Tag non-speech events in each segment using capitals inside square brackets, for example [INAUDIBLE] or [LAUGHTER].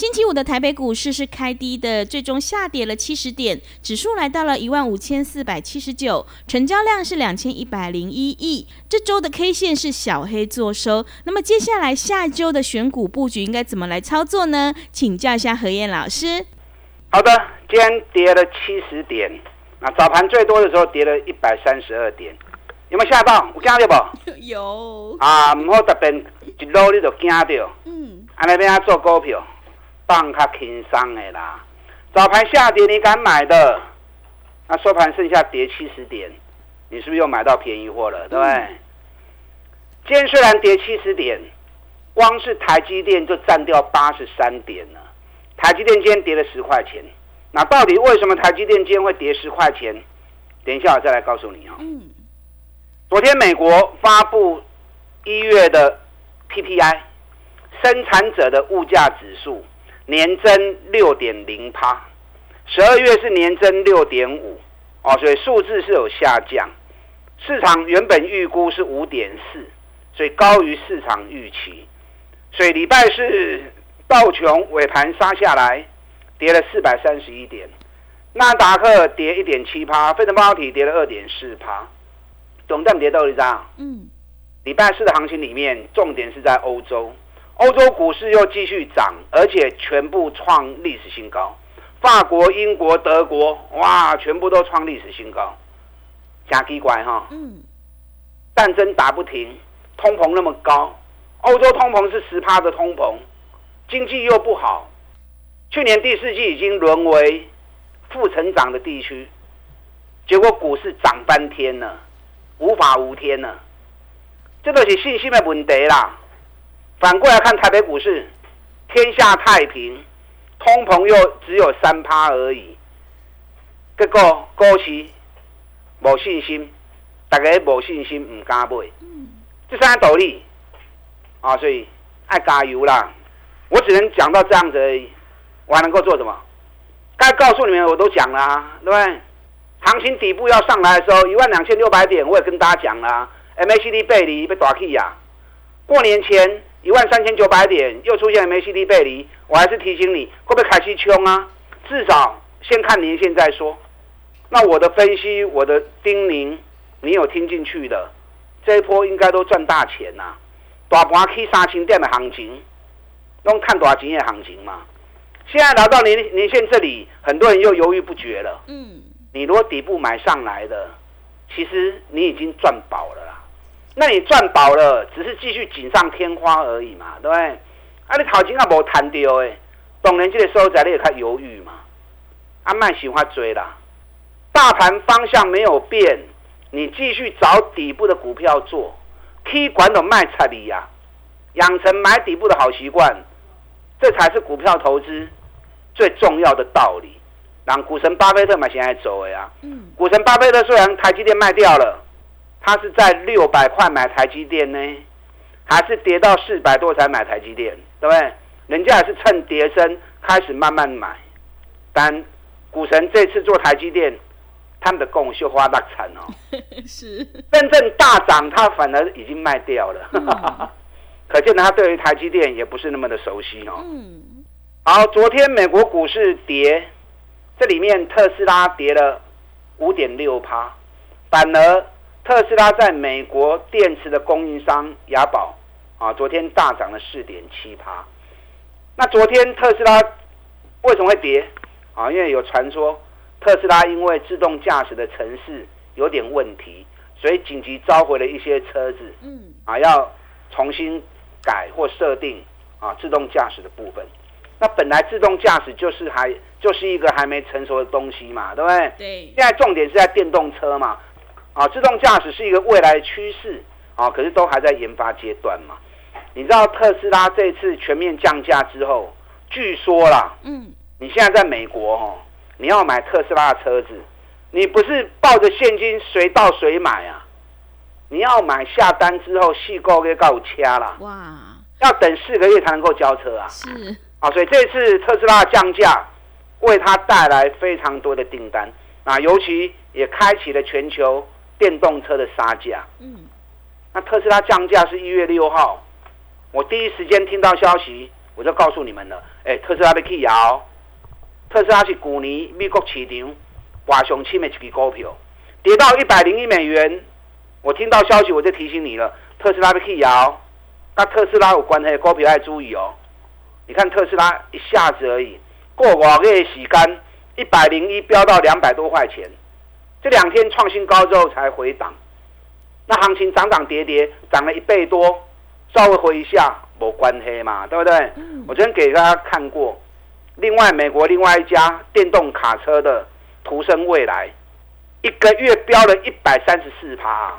星期五的台北股市是开低的，最终下跌了七十点，指数来到了一万五千四百七十九，成交量是两千一百零一亿。这周的 K 线是小黑做收，那么接下来下周的选股布局应该怎么来操作呢？请教一下何燕老师。好的，今天跌了七十点，那早盘最多的时候跌了一百三十二点，有没有吓到？有惊到不？[LAUGHS] 有。啊，唔好特别一路你就惊到。嗯。安尼边啊做股票。放较轻松的啦，早盘下跌你敢买的，那收盘剩下跌七十点，你是不是又买到便宜货了？对不对？今天虽然跌七十点，光是台积电就占掉八十三点了。台积电今天跌了十块钱，那到底为什么台积电今天会跌十块钱？等一下我再来告诉你哦。嗯。昨天美国发布一月的 PPI，生产者的物价指数。年增六点零趴，十二月是年增六点五，哦，所以数字是有下降。市场原本预估是五点四，所以高于市场预期。所以礼拜四道琼尾盘杀下来，跌了四百三十一点，纳达克跌一点七趴，费城半导体跌了二点四趴，总站跌到一张。嗯，礼拜四的行情里面，重点是在欧洲。欧洲股市又继续涨，而且全部创历史新高。法国、英国、德国，哇，全部都创历史新高。假奇怪哈，嗯，战争打不停，通膨那么高，欧洲通膨是十趴的通膨，经济又不好，去年第四季已经沦为负成长的地区，结果股市涨翻天了，无法无天了，这都是信心的问题啦。反过来看台北股市，天下太平，通膨又只有三趴而已。结果股市无信心，大家无信心，唔敢买。这三个道理啊，所以爱加油啦！我只能讲到这样子而已，我还能够做什么？该告诉你们我都讲了，对不对？行情底部要上来的时候，一万两千六百点，我也跟大家讲了，MACD 背离被打起呀。过年前。一万三千九百点又出现 MACD 背离，我还是提醒你，会不会开始冲啊？至少先看年线再说。那我的分析，我的叮咛，你有听进去的？这一波应该都赚大钱呐！大盘去三千点的行情，用看多少钱的行情嘛？现在来到年年线这里，很多人又犹豫不决了。嗯，你如果底部买上来的，其实你已经赚饱了啦。那你赚饱了，只是继续锦上添花而已嘛，对不对？啊，你头前也无谈到诶，当然这个收窄你也较犹豫嘛。阿曼喜欢追啦，大盘方向没有变，你继续找底部的股票做，K 管都卖差你呀，养成买底部的好习惯，这才是股票投资最重要的道理。让股神巴菲特嘛现在走的呀，嗯，股神巴菲特虽然台积电卖掉了。他是在六百块买台积电呢，还是跌到四百多才买台积电？对不对？人家也是趁跌升开始慢慢买。但股神这次做台积电，他们的供秀花大惨哦。[LAUGHS] 是真正大涨，他反而已经卖掉了。[LAUGHS] 可见他对于台积电也不是那么的熟悉哦。嗯。好，昨天美国股市跌，这里面特斯拉跌了五点六趴，反而。特斯拉在美国电池的供应商雅宝啊，昨天大涨了四点七趴。那昨天特斯拉为什么会跌啊？因为有传说特斯拉因为自动驾驶的城市有点问题，所以紧急召回了一些车子，嗯，啊，要重新改或设定啊自动驾驶的部分。那本来自动驾驶就是还就是一个还没成熟的东西嘛，对不对？对。现在重点是在电动车嘛，啊，自动驾驶是一个未来趋势啊，可是都还在研发阶段嘛。你知道特斯拉这次全面降价之后，据说啦，嗯，你现在在美国哦，你要买特斯拉的车子，你不是抱着现金随到随买啊，你要买下单之后细购给告掐啦，哇，要等四个月才能够交车啊，是。啊，所以这次特斯拉降价，为它带来非常多的订单啊，尤其也开启了全球电动车的杀价。嗯，那特斯拉降价是一月六号，我第一时间听到消息，我就告诉你们了。哎，特斯拉被辟谣，特斯拉是去年美国市场挂上期的一支股票，跌到一百零一美元，我听到消息我就提醒你了，特斯拉被辟谣，跟特斯拉有关系的股票要注意哦。你看特斯拉一下子而已，过个月时间，一百零一飙到两百多块钱，这两天创新高之后才回档，那行情涨涨跌跌，涨了一倍多，稍微回一下没关系嘛，对不对？我昨天给大家看过，另外美国另外一家电动卡车的途胜未来，一个月飙了一百三十四趴，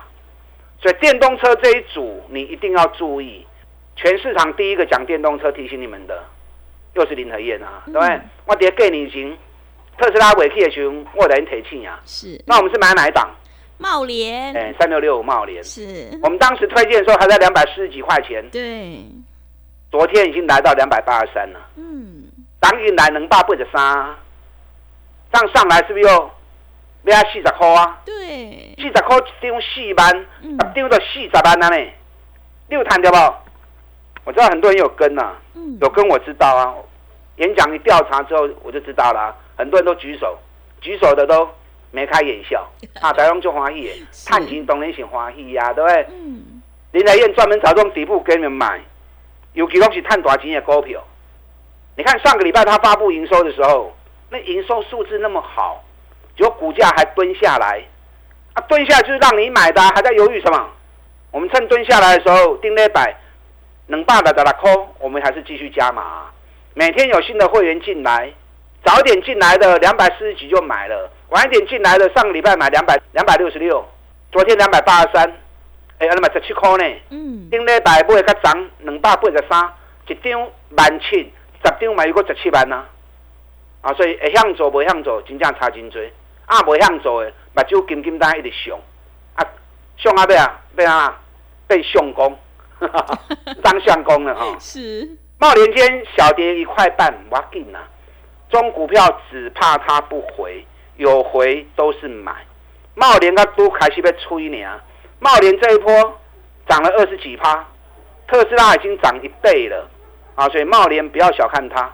所以电动车这一组你一定要注意。全市场第一个讲电动车提醒你们的，又是林和燕啊，对不对？我跌给你行，特斯拉尾气的熊，我等提气啊。是。那我们是买哪一档？茂联。哎，三六六五茂联。是。我们当时推荐的时候还在两百四十几块钱。对。昨天已经来到两百八十三了。嗯。当一来能八倍的三，这样上来是不是又要四十块啊？对。四十块一张四万，一张就四十万啊呢。你有谈到不？我知道很多人有跟呐，有跟我知道啊。演讲一调查之后，我就知道了。很多人都举手，举手的都眉开眼笑 [LAUGHS] 啊，台湾就欢喜，探钱当然是欢喜呀，对不对？林台燕专门找这种底部给你们买，尤其都是探大钱的股票。你看上个礼拜他发布营收的时候，那营收数字那么好，结果股价还蹲下来啊，蹲下就是让你买的，还在犹豫什么？我们趁蹲下来的时候定那百。能办的的啦，扣，我们还是继续加码。每天有新的会员进来，早一点进来的两百四十几就买了，晚一点进来的上个礼拜买两百两百六十六，昨天两百八十三，哎，阿你买十七块呢。嗯。顶礼拜买较涨两百八十三，一张万七，十张买一个十七万呐。啊，所以会向做，不向做，真正差真多。啊，不向做的，目睭金金单一直上，啊，上阿边啊，边啊，被相公。[LAUGHS] 当相公了哈，是茂联间小跌一块半，哇劲呐！中股票只怕它不回，有回都是买。茂联它都开始被吹呢，茂联这一波涨了二十几趴，特斯拉已经涨一倍了啊！所以茂联不要小看它，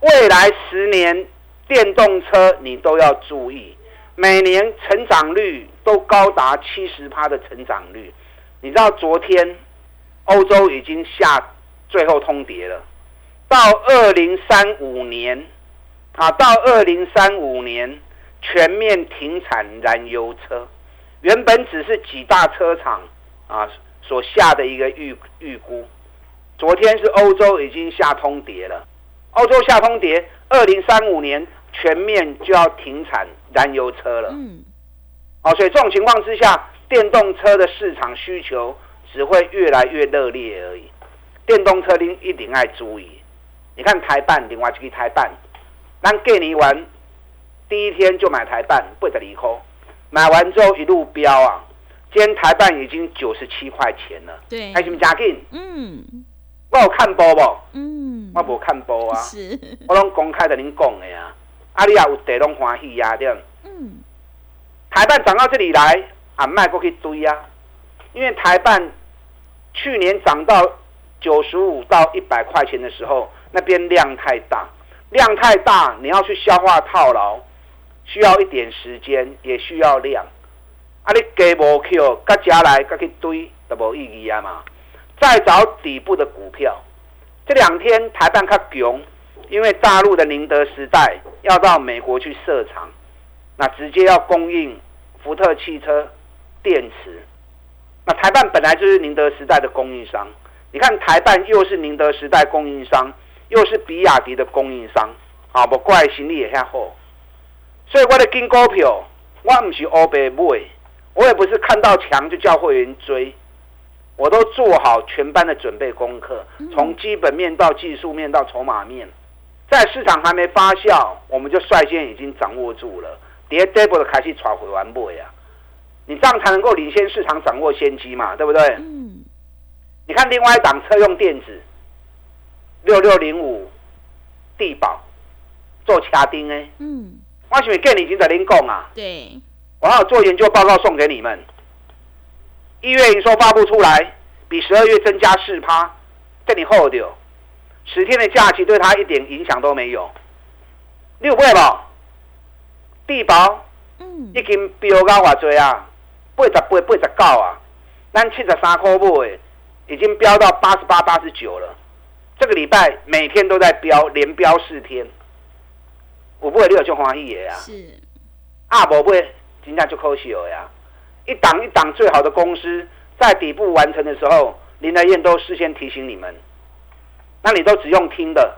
未来十年电动车你都要注意，每年成长率都高达七十趴的成长率。你知道昨天？欧洲已经下最后通牒了，到二零三五年，啊，到二零三五年全面停产燃油车。原本只是几大车厂啊所下的一个预预估，昨天是欧洲已经下通牒了。欧洲下通牒，二零三五年全面就要停产燃油车了。嗯，哦，所以这种情况之下，电动车的市场需求。只会越来越热烈而已。电动车您一定爱注意。你看台办，另外一个台办，咱给你完第一天就买台办，不得离空。买完之后一路飙啊！今天台办已经九十七块钱了。对，还什么加劲？嗯，我有看波不？嗯，我无看波啊。是，我拢公开的，您讲的呀。阿里亚有地拢欢喜呀，这样。嗯，台办涨到这里来，俺卖过去堆啊。因为台办去年涨到九十五到一百块钱的时候，那边量太大，量太大，你要去消化套牢，需要一点时间，也需要量。啊，你给无 Q，加加来，加去堆，都无意义啊嘛。再找底部的股票，这两天台办较穷，因为大陆的宁德时代要到美国去设厂，那直接要供应福特汽车电池。那台办本来就是宁德时代的供应商，你看台办又是宁德时代供应商，又是比亚迪的供应商，啊，不怪行李也遐好。所以我的跟股票，我不是欧白买，我也不是看到强就叫会员追，我都做好全班的准备功课，从基本面到技术面到筹码面，在市场还没发酵，我们就率先已经掌握住了，跌 double 的开始炒回完不呀？你这样才能够领先市场，掌握先机嘛，对不对？嗯。你看另外一档车用电子，六六零五，地保做卡丁哎。嗯。我是咪跟你已经在您讲啊？对。我还有做研究报告送给你们。一月营收发布出来，比十二月增加四趴，跟你厚掉。十天的假期对他一点影响都没有。六倍吧，地保，嗯，已经飙到偌多啊！八十八、八十九啊，咱七十三块买，已经飙到八十八、八十九了。这个礼拜每天都在飙，连飙四天。我不会你有就欢喜的啊。是。啊，不会，今天就可惜了呀。一档一档最好的公司在底部完成的时候，林德燕都事先提醒你们，那你都只用听的。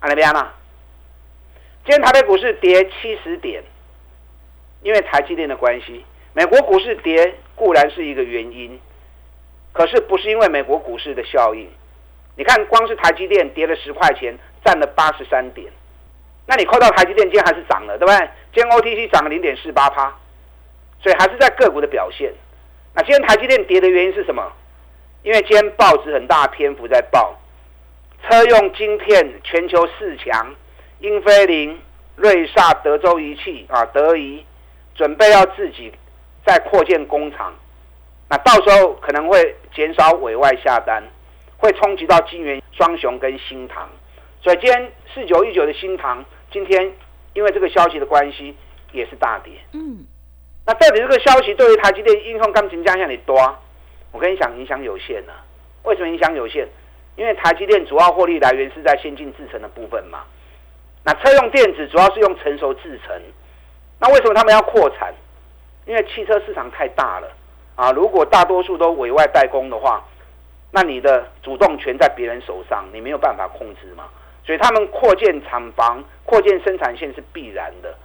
安那边啊？今天台北股市跌七十点，因为台积电的关系。美国股市跌固然是一个原因，可是不是因为美国股市的效应。你看，光是台积电跌了十块钱，占了八十三点。那你扣到台积电，今天还是涨了，对不对？今天 OTC 涨了零点四八趴，所以还是在个股的表现。那今天台积电跌的原因是什么？因为今天报纸很大篇幅在报车用晶片全球四强，英飞凌、瑞萨、德州仪器啊，德仪准备要自己。在扩建工厂，那到时候可能会减少委外下单，会冲击到金元双雄跟新唐，所以今天四九一九的新唐今天因为这个消息的关系也是大跌。嗯，那到底这个消息对于台积电应用钢琴加向你多？我跟你讲，影响有限呢。为什么影响有限？因为台积电主要获利来源是在先进制程的部分嘛。那车用电子主要是用成熟制程，那为什么他们要扩产？因为汽车市场太大了啊！如果大多数都委外代工的话，那你的主动权在别人手上，你没有办法控制嘛。所以他们扩建厂房、扩建生产线是必然的。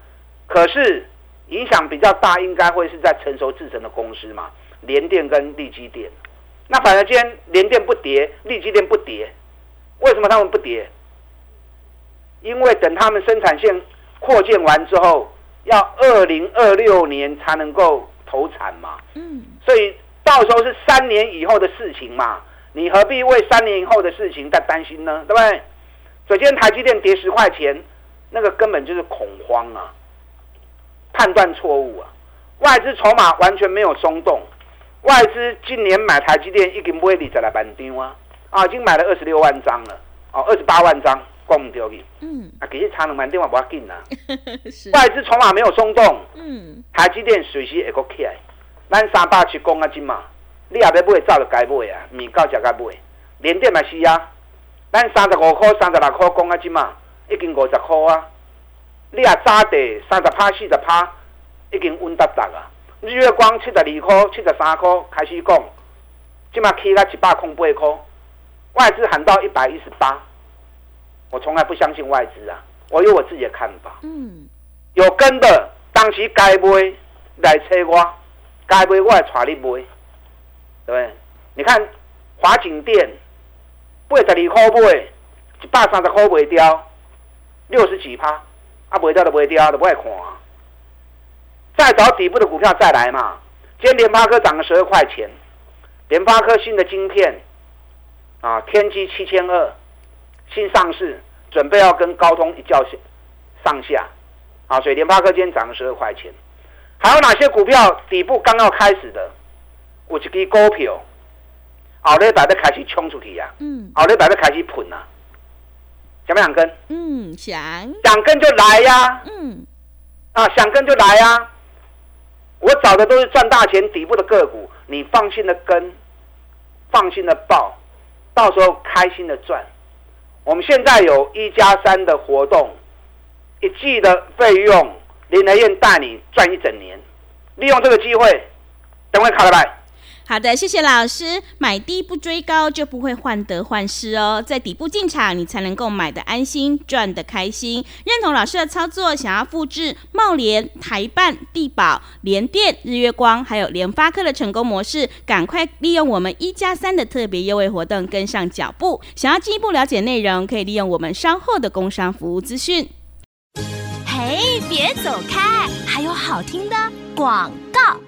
可是影响比较大，应该会是在成熟制成的公司嘛，联电跟力基电。那反而今天联电不跌，力基电不跌，为什么他们不跌？因为等他们生产线扩建完之后。要二零二六年才能够投产嘛，嗯，所以到时候是三年以后的事情嘛，你何必为三年以后的事情在担心呢？对不对？首先台积电跌十块钱，那个根本就是恐慌啊，判断错误啊，外资筹码完全没有松动，外资今年买台积电已经不会理在来半张啊，啊，已经买了二十六万张了，哦，二十八万张。讲唔掉去，嗯，啊，其实差两万点话不要紧啦。[LAUGHS] 外资筹码没有松动，嗯，台积电随时会起来。咱三百七公啊金嘛，你也要买，早就该买啊，米高就该买。连电嘛是啊，咱三十五块、三十六块讲啊即嘛，已经五十块啊。你也早地三十趴、四十趴，已经稳达达啊。日月光七十二块、七十三块开始讲，即嘛起到一百空八块，外资喊到一百一十八。我从来不相信外资啊，我有我自己的看法。嗯，有跟的，当时该买来找我，该买我来带你买，对？你看华景店八十二块买，一百三十块卖掉，六十几趴，啊卖掉就卖掉，都不爱看。再找底部的股票再来嘛。今天联发科涨了十二块钱，联发科新的晶片啊，天玑七千二。新上市，准备要跟高通一较上下，啊，所以联发科今天涨了十二块钱。还有哪些股票底部刚要开始的？有一支股票，后日大家开始冲出去呀，嗯，后日大家开始喷啊，想不想跟？嗯，想。想跟就来呀，嗯，啊，想跟就来呀。我找的都是赚大钱底部的个股，你放心的跟，放心的报，到时候开心的赚。我们现在有一加三的活动，一季的费用林德燕带你赚一整年，利用这个机会，等会卡了来。好的，谢谢老师。买低不追高，就不会患得患失哦。在底部进场，你才能够买的安心，赚的开心。认同老师的操作，想要复制茂联、台办、地保、联电、日月光，还有联发科的成功模式，赶快利用我们一加三的特别优惠活动，跟上脚步。想要进一步了解内容，可以利用我们稍后的工商服务资讯。嘿，别走开，还有好听的广告。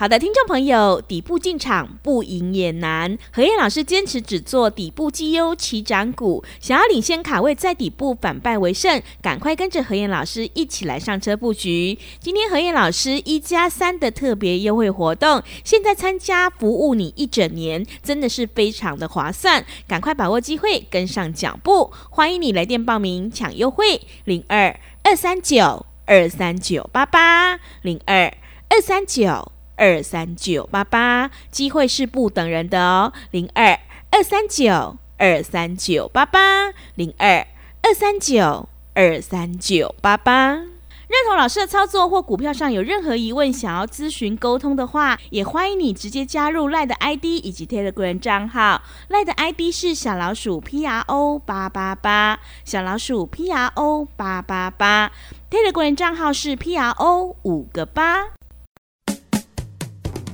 好的，听众朋友，底部进场不赢也难。何燕老师坚持只做底部绩优起涨股，想要领先卡位，在底部反败为胜，赶快跟着何燕老师一起来上车布局。今天何燕老师一加三的特别优惠活动，现在参加服务你一整年，真的是非常的划算，赶快把握机会，跟上脚步。欢迎你来电报名抢优惠，零二二三九二三九八八零二二三九。二三九八八，机会是不等人的哦。零二二三九二三九八八，零二二三九二三九八八。认同老师的操作或股票上有任何疑问，想要咨询沟通的话，也欢迎你直接加入赖的 ID 以及 Telegram 账号。赖的 ID 是小老鼠 P R O 八八八，小老鼠 P R O 八八八。Telegram 账号是 P R O 五个八。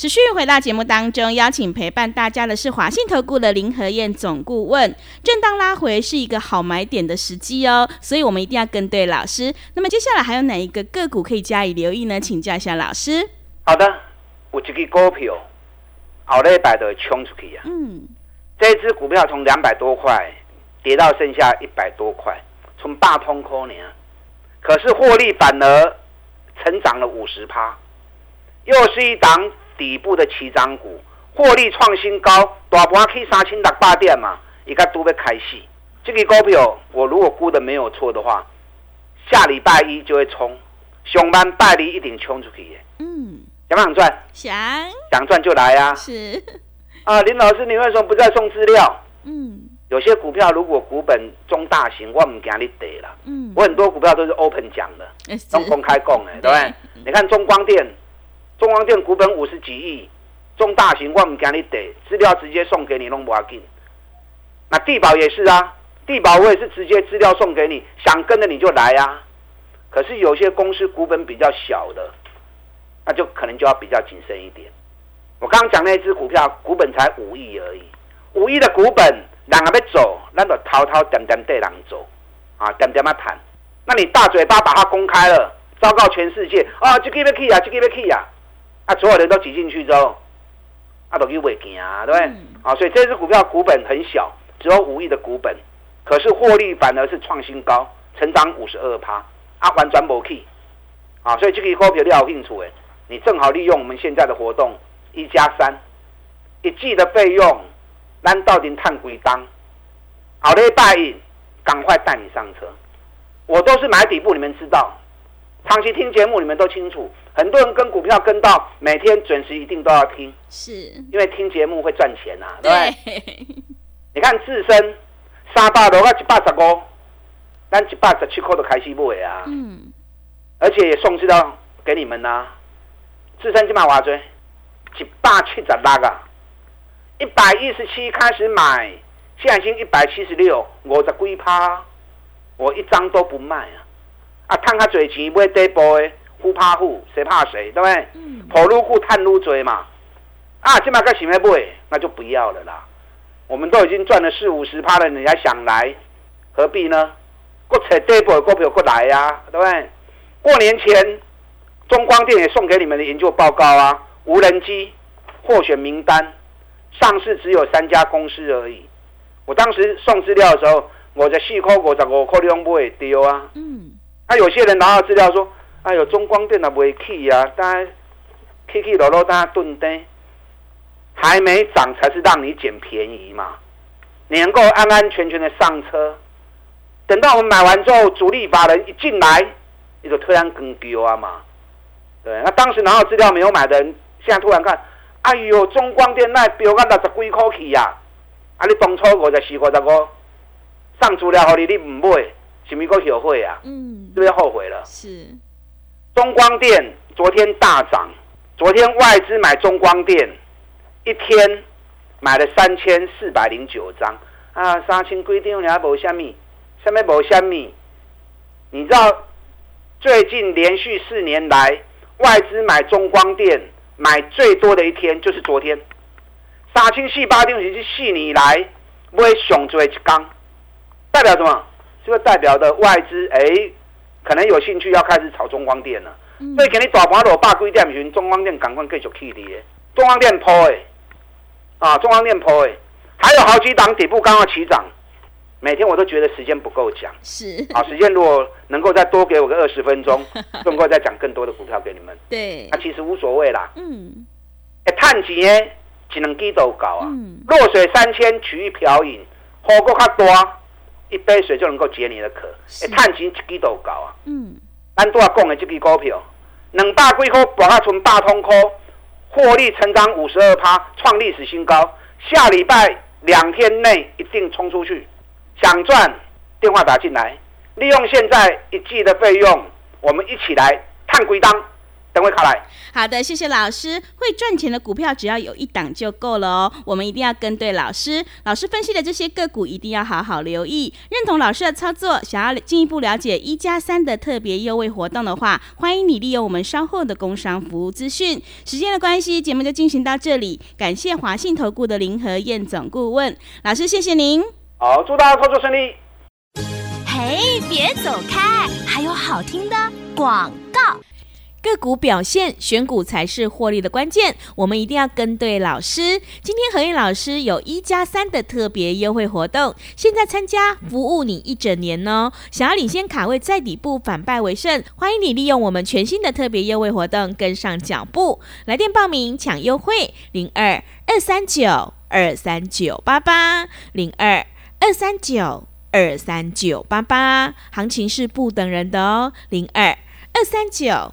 持续回到节目当中，邀请陪伴大家的是华信投顾的林和燕总顾问。震荡拉回是一个好买点的时机哦，所以我们一定要跟对老师。那么接下来还有哪一个个股可以加以留意呢？请教一下老师。好的，有一个股票，好礼拜的冲出去啊。嗯，这支股票从两百多块跌到剩下一百多块，从大通科年，可是获利反而成长了五十趴，又是一档。底部的起涨股获利创新高，大盘去三千六百点嘛，一个都被开戏。这个股票我如果估的没有错的话，下礼拜一就会冲，上班拜一一定冲出去耶。嗯，想不想赚？想，想赚就来啊。是啊，林老师，你为什么不再送资料？嗯，有些股票如果股本中大型，我唔惊你跌了。嗯，我很多股票都是 open 讲的，都公开供的，对不对？你看中光电。中光电股本五十几亿，中大型我唔惊你得，资料直接送给你弄不要紧。那地保也是啊，地保我也是直接资料送给你，想跟着你就来啊。可是有些公司股本比较小的，那就可能就要比较谨慎一点。我刚刚讲那只股票股本才五亿而已，五亿的股本，人还要走，那就滔滔点点对人走啊，点点啊谈。那你大嘴巴把它公开了，昭告全世界啊，这个要去啊，这个要去啊。那所有人都挤进去之后，啊，都又会惊啊，对不对？啊，所以这只股票股本很小，只有五亿的股本，可是获利反而是创新高，成长五十二趴，啊，完全无去，啊，所以这个股票你有兴趣诶，你正好利用我们现在的活动一加三，一季的费用，咱到底探几单？好的，拜一，赶快带你上车，我都是买底部，你们知道。长期听节目，你们都清楚。很多人跟股票跟到每天准时，一定都要听，是因为听节目会赚钱呐，对不对？你看自身三百多，啊一百十五，咱一百十七块都开始买啊。嗯，而且也送知道给你们呐。自身今晚挖追一百七十六啊，一百一十七开始买，现在已经一百七十六，五十几趴，我一张都不卖啊。啊，趁下嘴钱买底部的，不怕虎，谁怕谁，对不对？跑路股探路追嘛。啊，今麦个想要买，那就不要了啦。我们都已经赚了四五十趴了，你还想来？何必呢？过扯底部的股票过来呀，对不对？过年前，中光电也送给你们的研究报告啊，无人机获选名单，上市只有三家公司而已。我当时送资料的时候，我在四块五十五块两买丢啊。嗯。那有些人拿到资料说：“哎呦，中光电也未起啊，大家起起落落，大家蹲低，还没涨才是让你捡便宜嘛。你能够安安全全的上车，等到我们买完之后，主力法人一进来，你就突然更丢啊嘛。对，那当时拿到资料没有买的人，现在突然看，哎呦，中光电那标到六十几块去呀！啊，你当初五十四、五十五上资料后你你唔买，是咪个后悔啊？嗯，是不是后悔了？是。中光电昨天大涨，昨天外资买中光电一天买了三千四百零九张啊，三千规定你还无虾米，下面无虾米？你知道最近连续四年来？外资买中光电买最多的一天就是昨天，三千四八点是四年来买上最一缸，代表什么？这个代表的外资哎，可能有兴趣要开始炒中光电了。所以给你大盘落百几点时，中光电赶快继续起跌。中光电破哎，啊，中光电破哎，还有好几档底部刚刚起涨。每天我都觉得时间不够讲，是好时间如果能够再多给我个二十分钟，[LAUGHS] 能够再讲更多的股票给你们。对，那其实无所谓啦。嗯，哎，探钱只能几都搞啊。嗯，弱水三千取一瓢饮，火锅较多，一杯水就能够解你的渴。哎，探钱几都高啊。嗯，咱都要讲的这支股票，两百几块博下存大通科，获利成长五十二趴，创历史新高。下礼拜两天内一定冲出去。想赚，电话打进来，利用现在一季的费用，我们一起来探归档。等会卡来。好的，谢谢老师。会赚钱的股票只要有一档就够了哦。我们一定要跟对老师，老师分析的这些个股一定要好好留意，认同老师的操作。想要进一步了解一加三的特别优惠活动的话，欢迎你利用我们稍后的工商服务资讯。时间的关系，节目就进行到这里。感谢华信投顾的林和燕总顾问老师，谢谢您。好，祝大家操作顺利。嘿，别走开，还有好听的广告。个股表现，选股才是获利的关键。我们一定要跟对老师。今天何燕老师有一加三的特别优惠活动，现在参加服务你一整年哦。想要领先卡位，在底部反败为胜，欢迎你利用我们全新的特别优惠活动跟上脚步。来电报名抢优惠，零二二三九二三九八八零二。二三九二三九八八，行情是不等人的哦。零二二三九